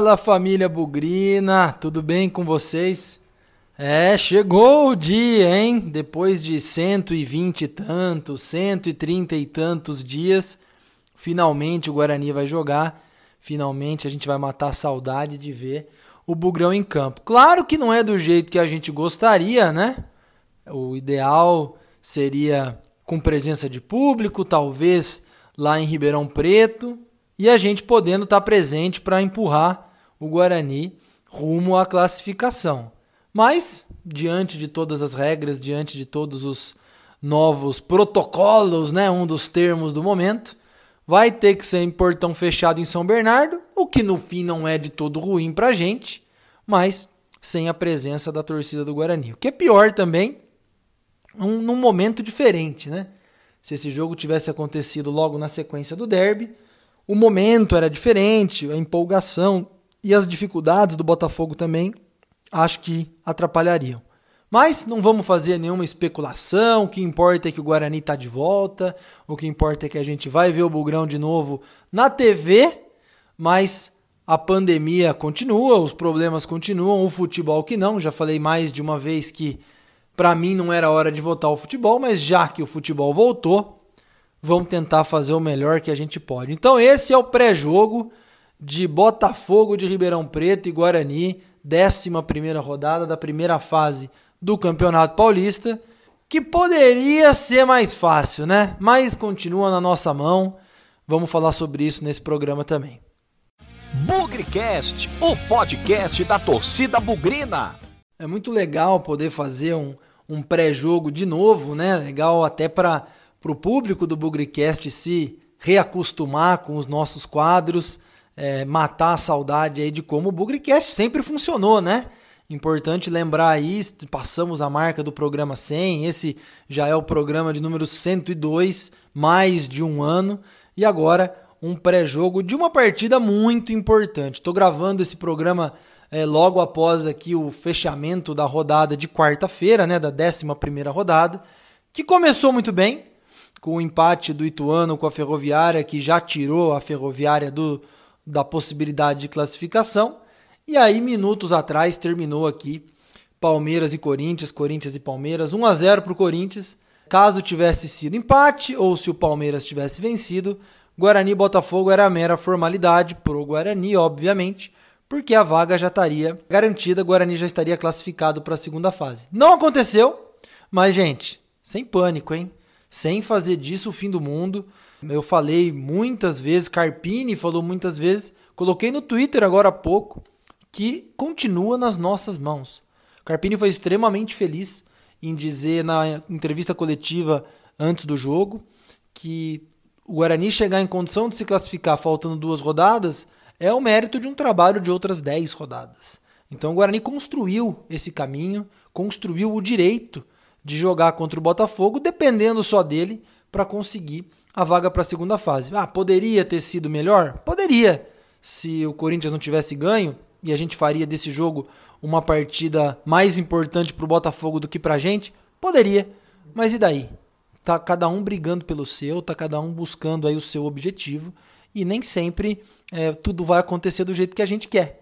Fala família Bugrina, tudo bem com vocês? É, chegou o dia, hein? Depois de 120 e tantos, 130 e tantos dias, finalmente o Guarani vai jogar. Finalmente a gente vai matar a saudade de ver o Bugrão em campo. Claro que não é do jeito que a gente gostaria, né? O ideal seria com presença de público, talvez lá em Ribeirão Preto, e a gente podendo estar presente para empurrar o Guarani rumo à classificação. Mas, diante de todas as regras, diante de todos os novos protocolos, né, um dos termos do momento, vai ter que ser em portão fechado em São Bernardo, o que no fim não é de todo ruim para a gente, mas sem a presença da torcida do Guarani. O que é pior também, um, num momento diferente, né? Se esse jogo tivesse acontecido logo na sequência do derby, o momento era diferente, a empolgação e as dificuldades do Botafogo também acho que atrapalhariam. Mas não vamos fazer nenhuma especulação. O que importa é que o Guarani está de volta. O que importa é que a gente vai ver o Bugrão de novo na TV. Mas a pandemia continua, os problemas continuam, o futebol que não. Já falei mais de uma vez que para mim não era hora de voltar ao futebol, mas já que o futebol voltou, vamos tentar fazer o melhor que a gente pode. Então esse é o pré-jogo de Botafogo de Ribeirão Preto e Guarani, 11 rodada da primeira fase do Campeonato Paulista, que poderia ser mais fácil, né? Mas continua na nossa mão. Vamos falar sobre isso nesse programa também. Bugrecast, o podcast da torcida bugrina. É muito legal poder fazer um, um pré-jogo de novo, né? Legal até para para o público do Bugrecast se reacostumar com os nossos quadros, é, matar a saudade aí de como o Bugrecast sempre funcionou, né? Importante lembrar aí, passamos a marca do programa 100, esse já é o programa de número 102, mais de um ano, e agora um pré-jogo de uma partida muito importante. Estou gravando esse programa é, logo após aqui o fechamento da rodada de quarta-feira, né, da 11 primeira rodada, que começou muito bem, com o empate do Ituano com a Ferroviária, que já tirou a Ferroviária do, da possibilidade de classificação. E aí, minutos atrás, terminou aqui Palmeiras e Corinthians, Corinthians e Palmeiras, 1 a 0 para o Corinthians. Caso tivesse sido empate ou se o Palmeiras tivesse vencido, Guarani e Botafogo era mera formalidade para o Guarani, obviamente, porque a vaga já estaria garantida, Guarani já estaria classificado para a segunda fase. Não aconteceu, mas gente, sem pânico, hein? sem fazer disso o fim do mundo. Eu falei muitas vezes, Carpini falou muitas vezes, coloquei no Twitter agora há pouco, que continua nas nossas mãos. Carpini foi extremamente feliz em dizer na entrevista coletiva antes do jogo que o Guarani chegar em condição de se classificar faltando duas rodadas é o mérito de um trabalho de outras dez rodadas. Então o Guarani construiu esse caminho, construiu o direito de jogar contra o Botafogo, dependendo só dele para conseguir a vaga para a segunda fase. Ah, poderia ter sido melhor? Poderia. Se o Corinthians não tivesse ganho e a gente faria desse jogo uma partida mais importante para o Botafogo do que para a gente, poderia. Mas e daí? Tá cada um brigando pelo seu, tá cada um buscando aí o seu objetivo e nem sempre é, tudo vai acontecer do jeito que a gente quer.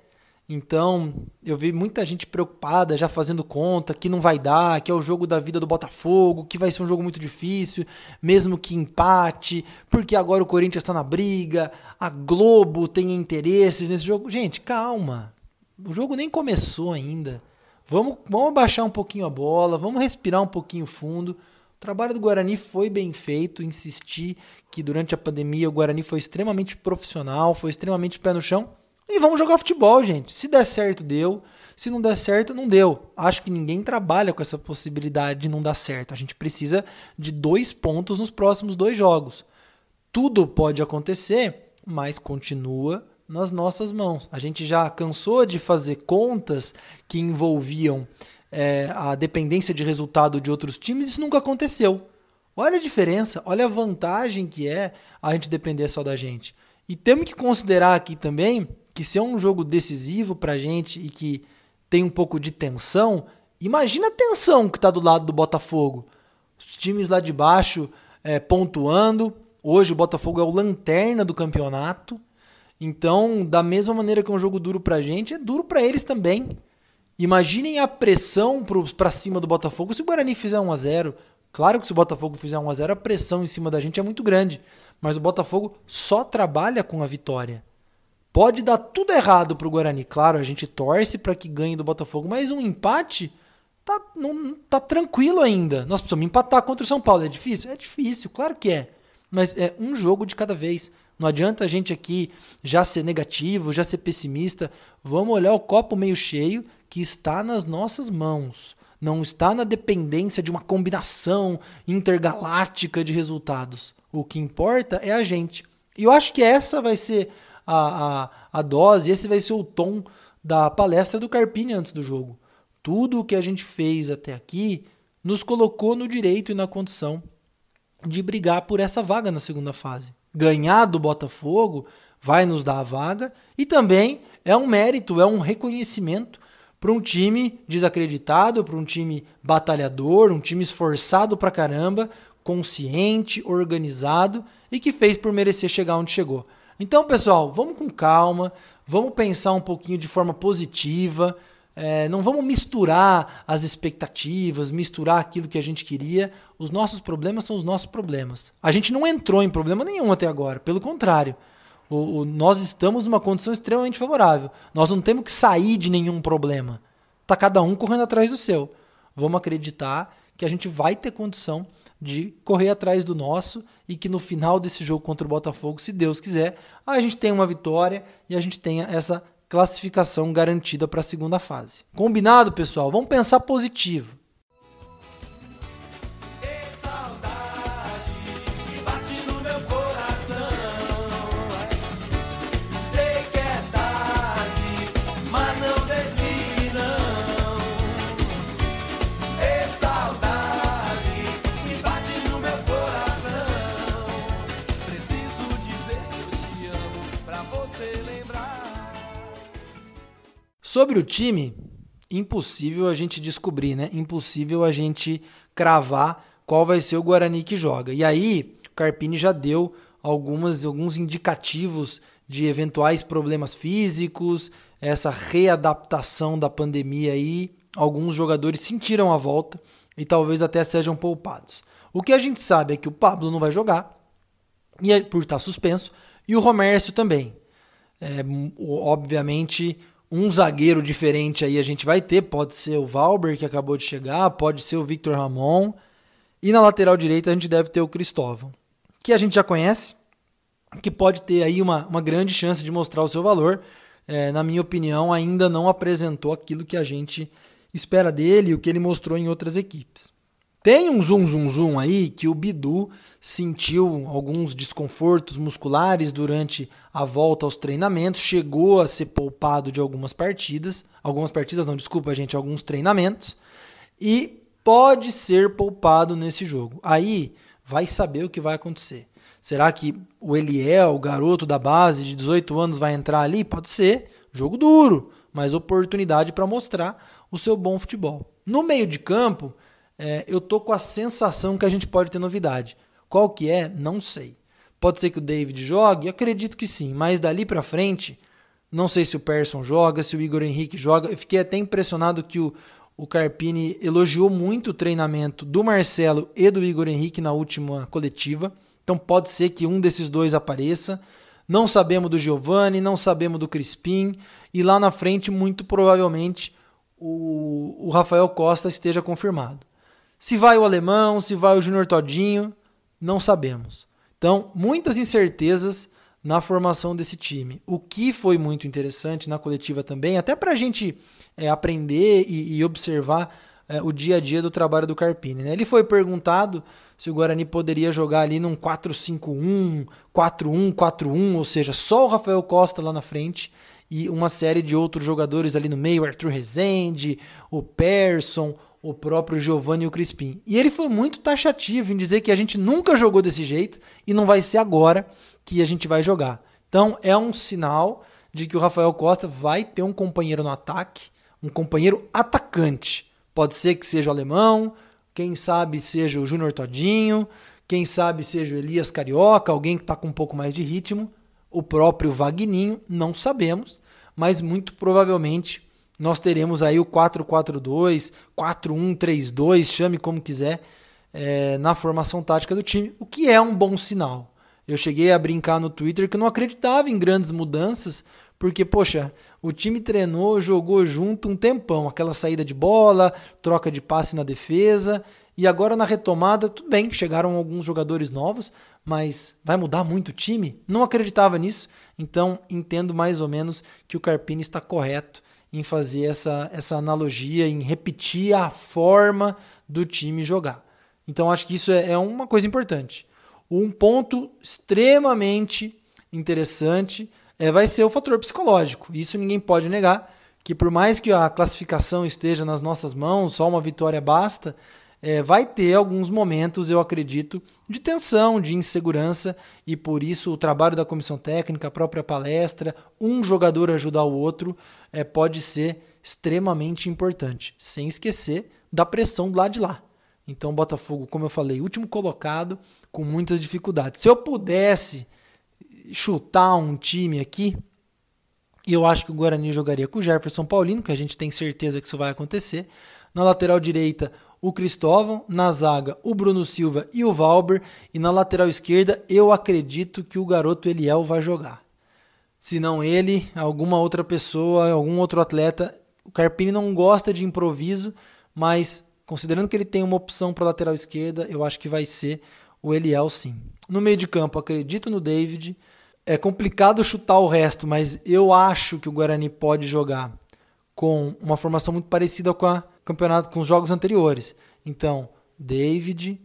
Então, eu vi muita gente preocupada, já fazendo conta, que não vai dar, que é o jogo da vida do Botafogo, que vai ser um jogo muito difícil, mesmo que empate, porque agora o Corinthians está na briga, a Globo tem interesses nesse jogo. Gente, calma. O jogo nem começou ainda. Vamos, vamos abaixar um pouquinho a bola, vamos respirar um pouquinho fundo. O trabalho do Guarani foi bem feito, insisti que durante a pandemia o Guarani foi extremamente profissional, foi extremamente pé no chão e vamos jogar futebol, gente. Se der certo, deu. Se não der certo, não deu. Acho que ninguém trabalha com essa possibilidade de não dar certo. A gente precisa de dois pontos nos próximos dois jogos. Tudo pode acontecer, mas continua nas nossas mãos. A gente já cansou de fazer contas que envolviam é, a dependência de resultado de outros times, isso nunca aconteceu. Olha a diferença, olha a vantagem que é a gente depender só da gente. E temos que considerar aqui também que se é um jogo decisivo pra gente e que tem um pouco de tensão, imagina a tensão que tá do lado do Botafogo. Os times lá de baixo é, pontuando. Hoje o Botafogo é o lanterna do campeonato. Então, da mesma maneira que é um jogo duro pra gente, é duro para eles também. Imaginem a pressão para cima do Botafogo se o Guarani fizer 1 a 0 Claro que se o Botafogo fizer 1 a 0 a pressão em cima da gente é muito grande. Mas o Botafogo só trabalha com a vitória. Pode dar tudo errado pro Guarani. Claro, a gente torce para que ganhe do Botafogo, mas um empate tá, não, tá tranquilo ainda. Nós precisamos empatar contra o São Paulo. É difícil? É difícil, claro que é. Mas é um jogo de cada vez. Não adianta a gente aqui já ser negativo, já ser pessimista. Vamos olhar o copo meio cheio que está nas nossas mãos. Não está na dependência de uma combinação intergaláctica de resultados. O que importa é a gente. E eu acho que essa vai ser a, a, a dose, esse vai ser o tom da palestra do Carpini antes do jogo. Tudo o que a gente fez até aqui nos colocou no direito e na condição de brigar por essa vaga na segunda fase. Ganhar do Botafogo vai nos dar a vaga e também é um mérito, é um reconhecimento para um time desacreditado, para um time batalhador, um time esforçado pra caramba, consciente, organizado e que fez por merecer chegar onde chegou. Então, pessoal, vamos com calma, vamos pensar um pouquinho de forma positiva, é, não vamos misturar as expectativas, misturar aquilo que a gente queria. Os nossos problemas são os nossos problemas. A gente não entrou em problema nenhum até agora, pelo contrário. O, o, nós estamos numa condição extremamente favorável. Nós não temos que sair de nenhum problema. Tá cada um correndo atrás do seu. Vamos acreditar que a gente vai ter condição de correr atrás do nosso e que no final desse jogo contra o Botafogo, se Deus quiser, a gente tenha uma vitória e a gente tenha essa classificação garantida para a segunda fase. Combinado, pessoal? Vamos pensar positivo. Sobre o time, impossível a gente descobrir, né? Impossível a gente cravar qual vai ser o Guarani que joga. E aí, o Carpini já deu algumas, alguns indicativos de eventuais problemas físicos, essa readaptação da pandemia aí. Alguns jogadores sentiram a volta e talvez até sejam poupados. O que a gente sabe é que o Pablo não vai jogar, e é por estar suspenso, e o Romércio também. É, obviamente, um zagueiro diferente aí a gente vai ter. Pode ser o Valber, que acabou de chegar, pode ser o Victor Ramon. E na lateral direita a gente deve ter o Cristóvão, que a gente já conhece, que pode ter aí uma, uma grande chance de mostrar o seu valor. É, na minha opinião, ainda não apresentou aquilo que a gente espera dele e o que ele mostrou em outras equipes. Tem um zoom zoom zoom aí que o Bidu sentiu alguns desconfortos musculares durante a volta aos treinamentos, chegou a ser poupado de algumas partidas, algumas partidas não, desculpa, gente, alguns treinamentos e pode ser poupado nesse jogo. Aí vai saber o que vai acontecer. Será que o Eliel, o garoto da base de 18 anos, vai entrar ali? Pode ser. Jogo duro, mas oportunidade para mostrar o seu bom futebol. No meio de campo, é, eu tô com a sensação que a gente pode ter novidade. Qual que é? Não sei. Pode ser que o David jogue? Acredito que sim, mas dali para frente, não sei se o Persson joga, se o Igor Henrique joga. Eu fiquei até impressionado que o, o Carpini elogiou muito o treinamento do Marcelo e do Igor Henrique na última coletiva. Então pode ser que um desses dois apareça. Não sabemos do Giovani, não sabemos do Crispim. E lá na frente, muito provavelmente, o, o Rafael Costa esteja confirmado. Se vai o alemão, se vai o Júnior Todinho, não sabemos. Então, muitas incertezas na formação desse time. O que foi muito interessante na coletiva também, até para a gente é, aprender e, e observar é, o dia a dia do trabalho do Carpini. Né? Ele foi perguntado se o Guarani poderia jogar ali num 4-5-1, 4-1, 4-1, ou seja, só o Rafael Costa lá na frente e uma série de outros jogadores ali no meio, Arthur Rezende, o Persson, o próprio Giovanni e o Crispim. E ele foi muito taxativo em dizer que a gente nunca jogou desse jeito e não vai ser agora que a gente vai jogar. Então é um sinal de que o Rafael Costa vai ter um companheiro no ataque, um companheiro atacante. Pode ser que seja o alemão, quem sabe seja o Júnior Todinho, quem sabe seja o Elias Carioca, alguém que está com um pouco mais de ritmo. O próprio Vagninho, não sabemos, mas muito provavelmente nós teremos aí o 4-4-2, 4-1-3-2, chame como quiser, é, na formação tática do time, o que é um bom sinal. Eu cheguei a brincar no Twitter que eu não acreditava em grandes mudanças, porque, poxa, o time treinou, jogou junto um tempão, aquela saída de bola, troca de passe na defesa, e agora na retomada, tudo bem, chegaram alguns jogadores novos, mas vai mudar muito o time? Não acreditava nisso, então entendo mais ou menos que o Carpini está correto em fazer essa, essa analogia, em repetir a forma do time jogar. Então acho que isso é, é uma coisa importante. Um ponto extremamente interessante é, vai ser o fator psicológico. Isso ninguém pode negar, que por mais que a classificação esteja nas nossas mãos, só uma vitória basta, é, vai ter alguns momentos, eu acredito, de tensão, de insegurança, e por isso o trabalho da comissão técnica, a própria palestra, um jogador ajudar o outro, é, pode ser extremamente importante, sem esquecer da pressão do lado de lá. Então, Botafogo, como eu falei, último colocado, com muitas dificuldades. Se eu pudesse chutar um time aqui, eu acho que o Guarani jogaria com o Jefferson Paulino, que a gente tem certeza que isso vai acontecer. Na lateral direita, o Cristóvão, na zaga o Bruno Silva e o Valber, e na lateral esquerda eu acredito que o garoto Eliel vai jogar. Se não ele, alguma outra pessoa, algum outro atleta. O Carpini não gosta de improviso, mas considerando que ele tem uma opção para lateral esquerda, eu acho que vai ser o Eliel sim. No meio de campo, acredito no David. É complicado chutar o resto, mas eu acho que o Guarani pode jogar com uma formação muito parecida com a campeonato com os jogos anteriores. Então, David,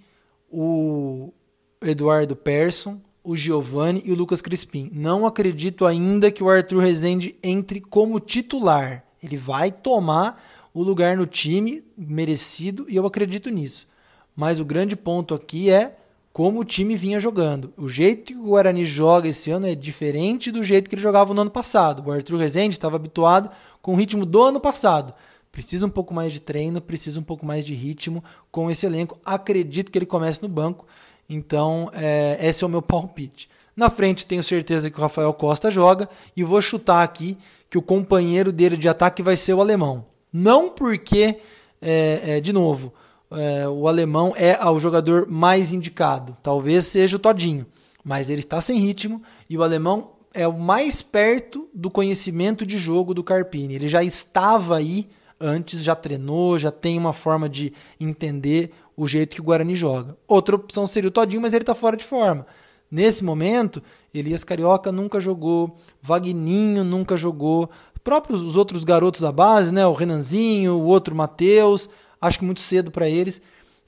o Eduardo Persson, o Giovanni e o Lucas Crispim. Não acredito ainda que o Arthur Rezende entre como titular. Ele vai tomar o lugar no time merecido e eu acredito nisso. Mas o grande ponto aqui é como o time vinha jogando. O jeito que o Guarani joga esse ano é diferente do jeito que ele jogava no ano passado. O Arthur Rezende estava habituado com o ritmo do ano passado. Precisa um pouco mais de treino, precisa um pouco mais de ritmo com esse elenco. Acredito que ele comece no banco. Então, é, esse é o meu palpite. Na frente, tenho certeza que o Rafael Costa joga. E vou chutar aqui que o companheiro dele de ataque vai ser o alemão. Não porque, é, é, de novo, é, o alemão é o jogador mais indicado. Talvez seja o Todinho. Mas ele está sem ritmo e o alemão é o mais perto do conhecimento de jogo do Carpini. Ele já estava aí antes já treinou, já tem uma forma de entender o jeito que o Guarani joga. Outra opção seria o Todinho, mas ele está fora de forma. Nesse momento, Elias Carioca nunca jogou, Vagninho nunca jogou, próprios os outros garotos da base, né, o Renanzinho, o outro Matheus, acho que muito cedo para eles.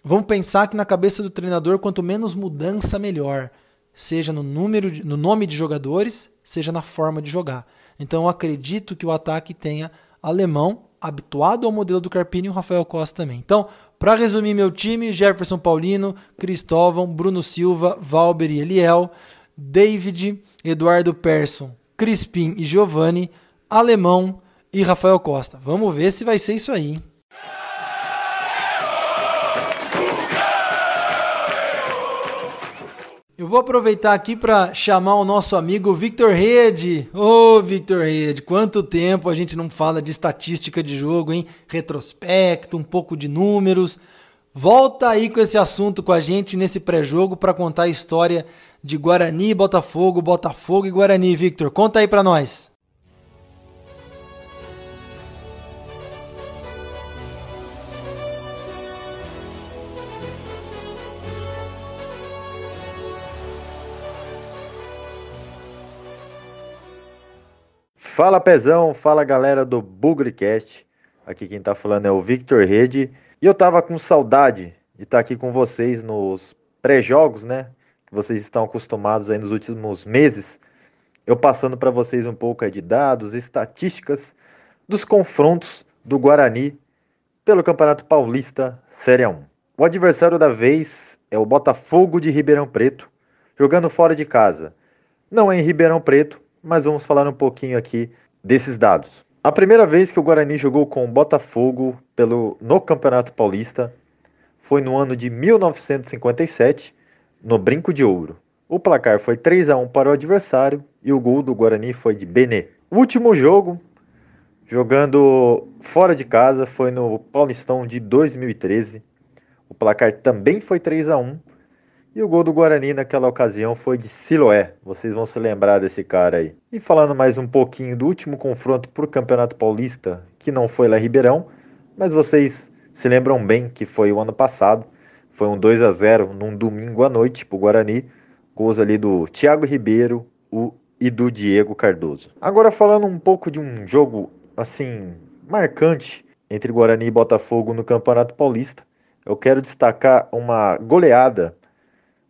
Vamos pensar que na cabeça do treinador, quanto menos mudança, melhor. Seja no número, de, no nome de jogadores, seja na forma de jogar. Então eu acredito que o ataque tenha alemão habituado ao modelo do Carpini e o Rafael Costa também. Então, para resumir meu time, Jefferson Paulino, Cristóvão, Bruno Silva, Valber e Eliel, David, Eduardo Persson, Crispim e Giovanni, Alemão e Rafael Costa. Vamos ver se vai ser isso aí, hein? Eu vou aproveitar aqui para chamar o nosso amigo Victor Rede. Ô, oh, Victor Rede, quanto tempo a gente não fala de estatística de jogo, hein? Retrospecto, um pouco de números. Volta aí com esse assunto com a gente nesse pré-jogo para contar a história de Guarani, Botafogo, Botafogo e Guarani, Victor. Conta aí para nós. Fala Pezão, fala galera do Bugrecast. Aqui quem tá falando é o Victor Rede. E eu tava com saudade de estar tá aqui com vocês nos pré-jogos, né? Que vocês estão acostumados aí nos últimos meses. Eu passando para vocês um pouco de dados, estatísticas dos confrontos do Guarani pelo Campeonato Paulista Série 1. O adversário da vez é o Botafogo de Ribeirão Preto, jogando fora de casa. Não é em Ribeirão Preto, mas vamos falar um pouquinho aqui desses dados. A primeira vez que o Guarani jogou com o Botafogo pelo, no Campeonato Paulista foi no ano de 1957, no Brinco de Ouro. O placar foi 3 a 1 para o adversário e o gol do Guarani foi de Benê. O último jogo, jogando fora de casa, foi no Paulistão de 2013. O placar também foi 3 a 1 e o gol do Guarani naquela ocasião foi de Siloé. Vocês vão se lembrar desse cara aí. E falando mais um pouquinho do último confronto o Campeonato Paulista, que não foi lá Ribeirão, mas vocês se lembram bem que foi o ano passado. Foi um 2 a 0 num domingo à noite para o Guarani. Gols ali do Thiago Ribeiro o, e do Diego Cardoso. Agora falando um pouco de um jogo assim marcante entre Guarani e Botafogo no Campeonato Paulista, eu quero destacar uma goleada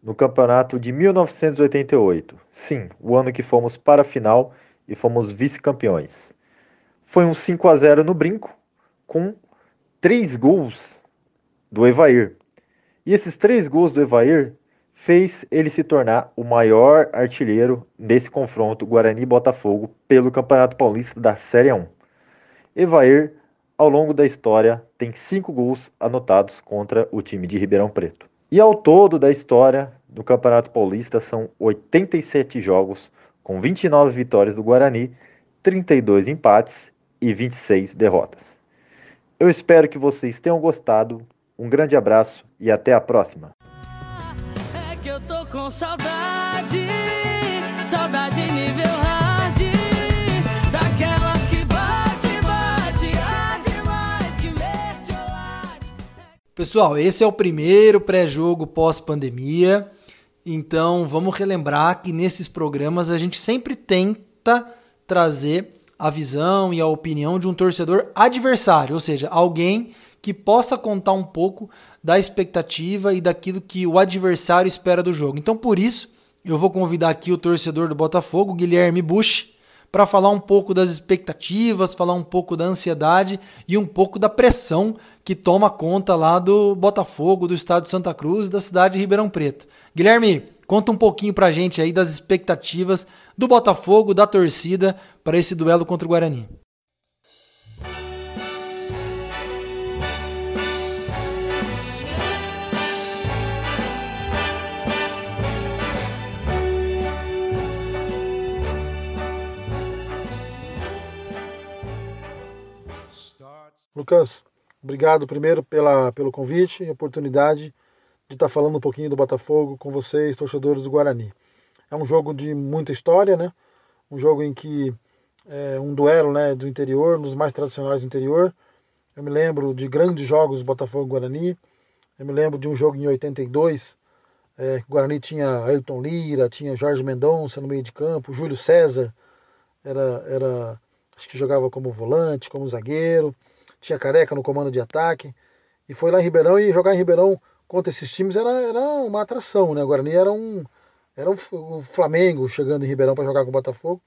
no campeonato de 1988. Sim, o ano que fomos para a final e fomos vice-campeões. Foi um 5 a 0 no brinco, com três gols do Evair. E esses três gols do Evair fez ele se tornar o maior artilheiro desse confronto Guarani-Botafogo pelo Campeonato Paulista da Série 1. Evair, ao longo da história, tem cinco gols anotados contra o time de Ribeirão Preto. E ao todo da história do Campeonato Paulista são 87 jogos, com 29 vitórias do Guarani, 32 empates e 26 derrotas. Eu espero que vocês tenham gostado. Um grande abraço e até a próxima que eu tô com saudade, saudade nível hard, daquelas Pessoal, esse é o primeiro pré-jogo pós-pandemia, então vamos relembrar que nesses programas a gente sempre tenta trazer a visão e a opinião de um torcedor adversário, ou seja, alguém que possa contar um pouco da expectativa e daquilo que o adversário espera do jogo. Então, por isso, eu vou convidar aqui o torcedor do Botafogo, Guilherme Bush, para falar um pouco das expectativas, falar um pouco da ansiedade e um pouco da pressão que toma conta lá do Botafogo, do estado de Santa Cruz da cidade de Ribeirão Preto. Guilherme, conta um pouquinho para a gente aí das expectativas do Botafogo, da torcida, para esse duelo contra o Guarani. Lucas, obrigado primeiro pela, pelo convite e oportunidade de estar falando um pouquinho do Botafogo com vocês, torcedores do Guarani. É um jogo de muita história, né? Um jogo em que é um duelo né, do interior, nos mais tradicionais do interior. Eu me lembro de grandes jogos do Botafogo e Guarani. Eu me lembro de um jogo em 82, é, Guarani tinha Ayrton Lira, tinha Jorge Mendonça no meio de campo, Júlio César era, era acho que jogava como volante, como zagueiro tinha Careca no comando de ataque. E foi lá em Ribeirão e jogar em Ribeirão contra esses times era, era uma atração, né? O Guarani era um era o Flamengo chegando em Ribeirão para jogar com o Botafogo.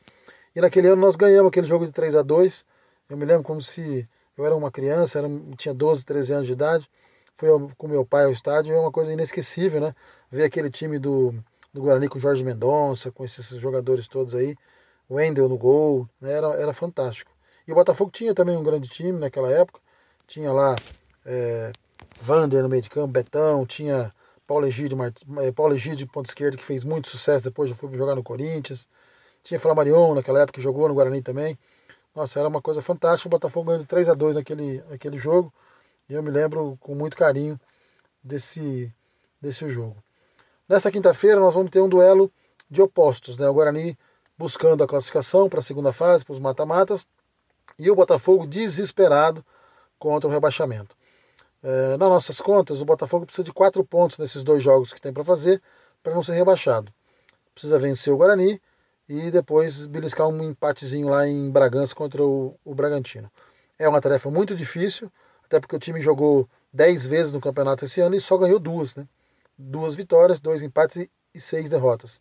E naquele ano nós ganhamos aquele jogo de 3 a 2 Eu me lembro como se eu era uma criança, era, tinha 12, 13 anos de idade. Fui com meu pai ao estádio, é uma coisa inesquecível, né? Ver aquele time do, do Guarani com Jorge Mendonça, com esses jogadores todos aí, o Wendel no gol, né? era, era fantástico. E o Botafogo tinha também um grande time naquela época. Tinha lá é, Vander no meio de campo, Betão, tinha Paulo Egídio, Mart... É, Paulo Egídio ponto esquerdo, que fez muito sucesso depois foi jogar no Corinthians. Tinha Flamarion naquela época, que jogou no Guarani também. Nossa, era uma coisa fantástica. O Botafogo ganhou de 3 a 2 naquele, naquele jogo. E eu me lembro com muito carinho desse, desse jogo. Nessa quinta-feira nós vamos ter um duelo de opostos. Né? O Guarani buscando a classificação para a segunda fase, para os mata-matas e o Botafogo desesperado contra o rebaixamento. É, nas nossas contas, o Botafogo precisa de quatro pontos nesses dois jogos que tem para fazer para não ser rebaixado. Precisa vencer o Guarani e depois beliscar um empatezinho lá em Bragança contra o, o Bragantino. É uma tarefa muito difícil, até porque o time jogou dez vezes no campeonato esse ano e só ganhou duas, né? Duas vitórias, dois empates e, seis derrotas.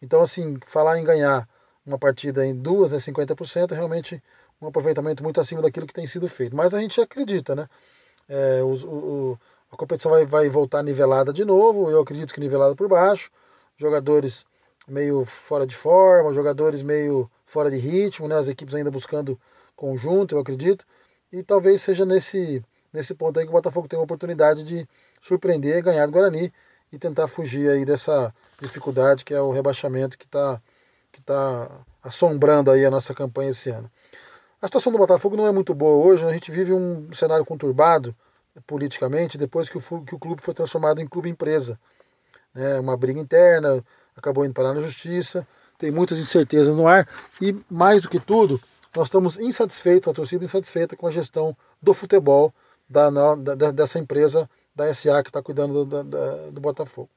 Então, assim, falar em ganhar uma partida em duas, né, 50%, é realmente um aproveitamento muito acima daquilo que tem sido feito. Mas a gente acredita, né? É, o, o, a competição vai, vai voltar nivelada de novo, eu acredito que nivelada por baixo. Jogadores meio fora de forma, jogadores meio fora de ritmo, né? As equipes ainda buscando conjunto, eu acredito. E talvez seja nesse, nesse ponto aí que o Botafogo tem uma oportunidade de surpreender, ganhar do Guarani e tentar fugir aí dessa dificuldade que é o rebaixamento que está que tá assombrando aí a nossa campanha esse ano. A situação do Botafogo não é muito boa hoje, né? a gente vive um cenário conturbado politicamente depois que o, que o clube foi transformado em clube empresa. Né? Uma briga interna, acabou indo parar na justiça, tem muitas incertezas no ar e, mais do que tudo, nós estamos insatisfeitos, a torcida insatisfeita com a gestão do futebol da, da dessa empresa da SA que está cuidando do, do, do Botafogo.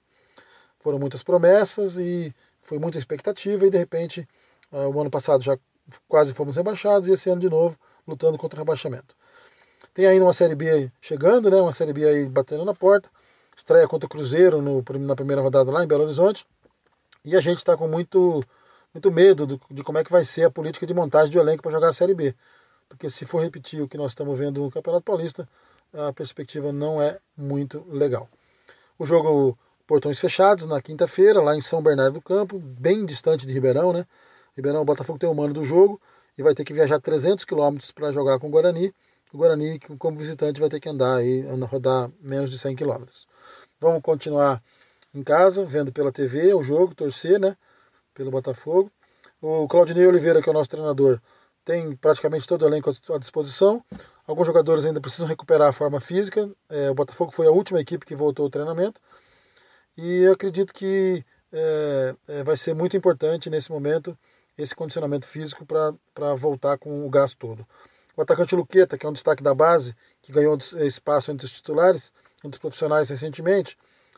Foram muitas promessas e foi muita expectativa e de repente uh, o ano passado já quase fomos rebaixados e esse ano de novo lutando contra o rebaixamento. Tem ainda uma Série B chegando, né? Uma Série B aí batendo na porta. Estreia contra o Cruzeiro no, na primeira rodada lá em Belo Horizonte. E a gente está com muito, muito medo do, de como é que vai ser a política de montagem do elenco para jogar a Série B. Porque se for repetir o que nós estamos vendo no Campeonato Paulista, a perspectiva não é muito legal. O jogo portões fechados na quinta-feira, lá em São Bernardo do Campo, bem distante de Ribeirão, né? Ribeirão, o Botafogo tem o mano do jogo e vai ter que viajar 300 quilômetros para jogar com o Guarani. O Guarani, como visitante, vai ter que andar aí, rodar menos de 100 quilômetros. Vamos continuar em casa, vendo pela TV o jogo, torcer, né? Pelo Botafogo. O Claudinei Oliveira, que é o nosso treinador, tem praticamente todo o elenco à disposição. Alguns jogadores ainda precisam recuperar a forma física. É, o Botafogo foi a última equipe que voltou ao treinamento. E eu acredito que é, é, vai ser muito importante nesse momento esse condicionamento físico para voltar com o gás todo. O atacante Luqueta, que é um destaque da base, que ganhou espaço entre os titulares, entre os profissionais recentemente,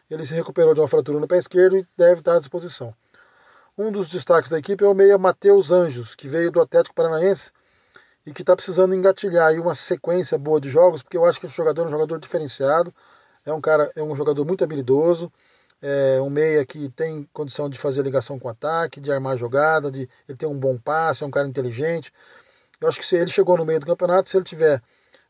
ele se recuperou de uma fratura no pé esquerdo e deve estar à disposição. Um dos destaques da equipe é o meia Matheus Anjos, que veio do Atlético Paranaense e que está precisando engatilhar aí uma sequência boa de jogos, porque eu acho que esse jogador é um jogador diferenciado, é um cara, é um jogador muito habilidoso, é um meia que tem condição de fazer ligação com o ataque, de armar jogada, de ele tem um bom passe, é um cara inteligente. Eu acho que se ele chegou no meio do campeonato, se ele tiver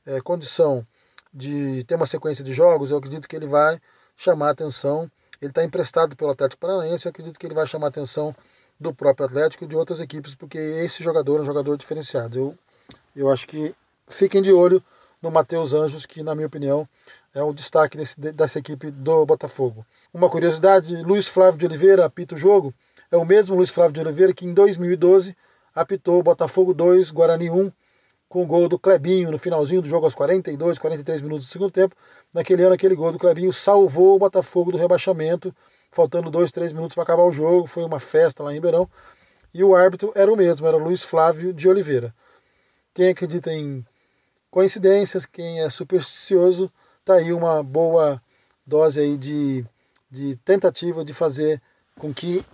é, condição de ter uma sequência de jogos, eu acredito que ele vai chamar a atenção. Ele está emprestado pelo Atlético Paranaense, eu acredito que ele vai chamar a atenção do próprio Atlético e de outras equipes, porque esse jogador é um jogador diferenciado. Eu, eu acho que fiquem de olho no Matheus Anjos, que, na minha opinião, é o destaque desse, dessa equipe do Botafogo. Uma curiosidade: Luiz Flávio de Oliveira apita o jogo. É o mesmo Luiz Flávio de Oliveira que em 2012 apitou Botafogo 2, Guarani 1, com o gol do Clebinho no finalzinho do jogo, aos 42, 43 minutos do segundo tempo. Naquele ano, aquele gol do Clebinho salvou o Botafogo do rebaixamento, faltando 2, 3 minutos para acabar o jogo. Foi uma festa lá em Ribeirão. E o árbitro era o mesmo, era Luiz Flávio de Oliveira. Quem acredita em coincidências, quem é supersticioso, tá aí uma boa dose aí de, de tentativa de fazer com que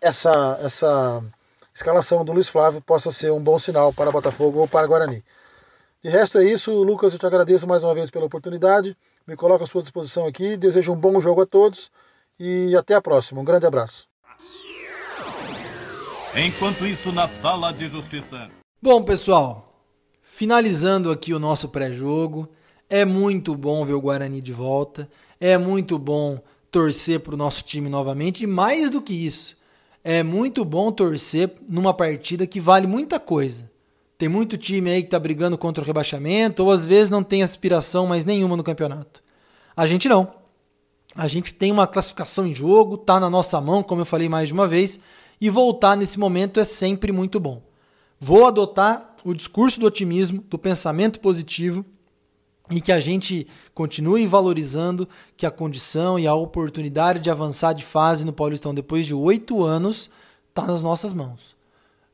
essa, essa escalação do Luiz Flávio possa ser um bom sinal para Botafogo ou para Guarani. De resto é isso, Lucas, eu te agradeço mais uma vez pela oportunidade, me coloco à sua disposição aqui, desejo um bom jogo a todos e até a próxima. Um grande abraço. Enquanto isso, na sala de justiça. Bom, pessoal, Finalizando aqui o nosso pré-jogo, é muito bom ver o Guarani de volta, é muito bom torcer para o nosso time novamente e mais do que isso, é muito bom torcer numa partida que vale muita coisa. Tem muito time aí que está brigando contra o rebaixamento ou às vezes não tem aspiração mais nenhuma no campeonato. A gente não. A gente tem uma classificação em jogo, tá na nossa mão, como eu falei mais de uma vez, e voltar nesse momento é sempre muito bom. Vou adotar o discurso do otimismo, do pensamento positivo e que a gente continue valorizando que a condição e a oportunidade de avançar de fase no Paulistão depois de oito anos está nas nossas mãos.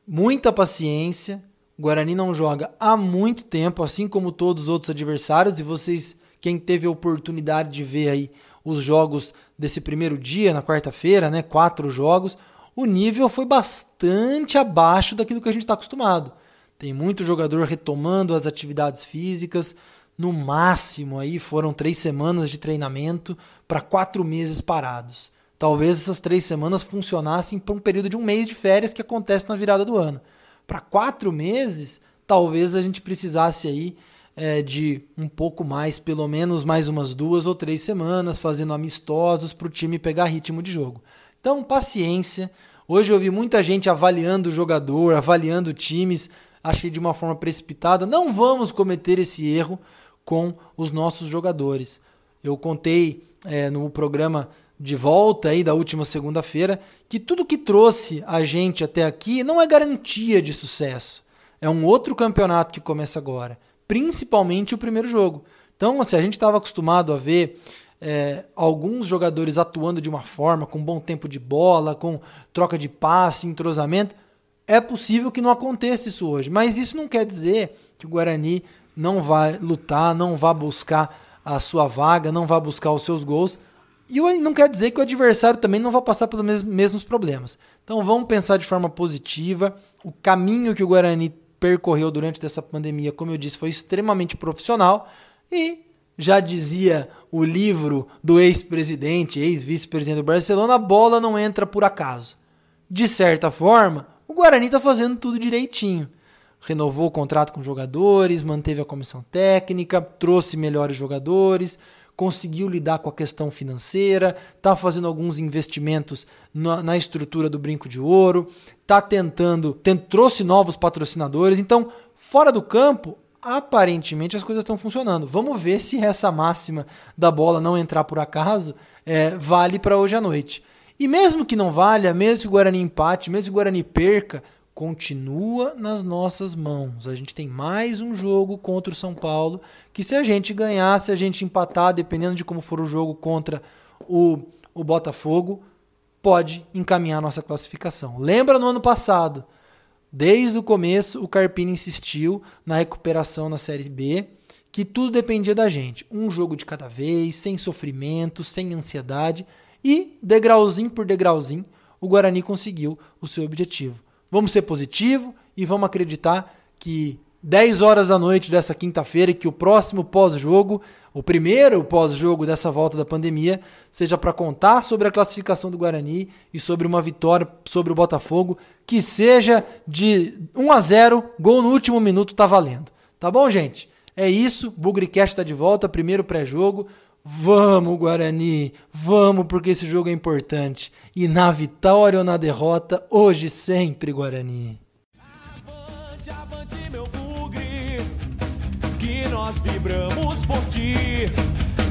Muita paciência. O Guarani não joga há muito tempo, assim como todos os outros adversários, e vocês, quem teve a oportunidade de ver aí os jogos desse primeiro dia, na quarta-feira, né, quatro jogos, o nível foi bastante abaixo daquilo que a gente está acostumado. Tem muito jogador retomando as atividades físicas. No máximo aí foram três semanas de treinamento para quatro meses parados. Talvez essas três semanas funcionassem para um período de um mês de férias que acontece na virada do ano. Para quatro meses, talvez a gente precisasse aí é, de um pouco mais, pelo menos mais umas duas ou três semanas, fazendo amistosos para o time pegar ritmo de jogo. Então, paciência. Hoje eu vi muita gente avaliando o jogador, avaliando times. Achei de uma forma precipitada. Não vamos cometer esse erro com os nossos jogadores. Eu contei é, no programa de volta aí da última segunda-feira que tudo que trouxe a gente até aqui não é garantia de sucesso. É um outro campeonato que começa agora, principalmente o primeiro jogo. Então, se a gente estava acostumado a ver é, alguns jogadores atuando de uma forma, com bom tempo de bola, com troca de passe, entrosamento, é possível que não aconteça isso hoje. Mas isso não quer dizer que o Guarani não vai lutar, não vai buscar a sua vaga, não vai buscar os seus gols. E não quer dizer que o adversário também não vai passar pelos mesmos problemas. Então vamos pensar de forma positiva. O caminho que o Guarani percorreu durante essa pandemia, como eu disse, foi extremamente profissional. E já dizia o livro do ex-presidente, ex-vice-presidente do Barcelona, a bola não entra por acaso. De certa forma, o Guarani está fazendo tudo direitinho. Renovou o contrato com jogadores, manteve a comissão técnica, trouxe melhores jogadores, conseguiu lidar com a questão financeira, está fazendo alguns investimentos na, na, estrutura do Brinco de Ouro, está tentando, tem, trouxe novos patrocinadores. Então, fora do campo, aparentemente as coisas estão funcionando. Vamos ver se essa máxima da bola não entrar por acaso é, vale para hoje à noite. E mesmo que não valha, mesmo que o Guarani empate, mesmo que o Guarani perca, continua nas nossas mãos. A gente tem mais um jogo contra o São Paulo, que se a gente ganhar, se a gente empatar, dependendo de como for o jogo contra o, o Botafogo, pode encaminhar nossa classificação. Lembra no ano passado, desde o começo o Carpini insistiu na recuperação na Série B, que tudo dependia da gente. Um jogo de cada vez, sem sofrimento, sem ansiedade, e, degrauzinho por degrauzinho, o Guarani conseguiu o seu objetivo. Vamos ser positivo e vamos acreditar que 10 horas da noite dessa quinta-feira e que o próximo pós-jogo, o primeiro pós-jogo dessa volta da pandemia, seja para contar sobre a classificação do Guarani e sobre uma vitória sobre o Botafogo, que seja de 1 a 0, gol no último minuto tá valendo. Tá bom, gente? É isso, Bugricast está de volta, primeiro pré-jogo. Vamos, Guarani, vamos, porque esse jogo é importante. E na vitória ou na derrota, hoje sempre, Guarani. Avante, avante, meu bugre, que nós vibramos por ti.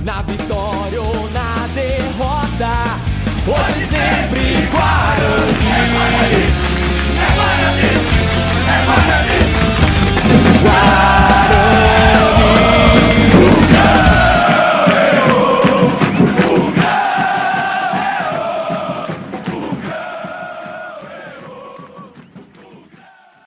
Na vitória ou na derrota, hoje sempre, Guarani. É Guarani, é Guarani, é Guarani.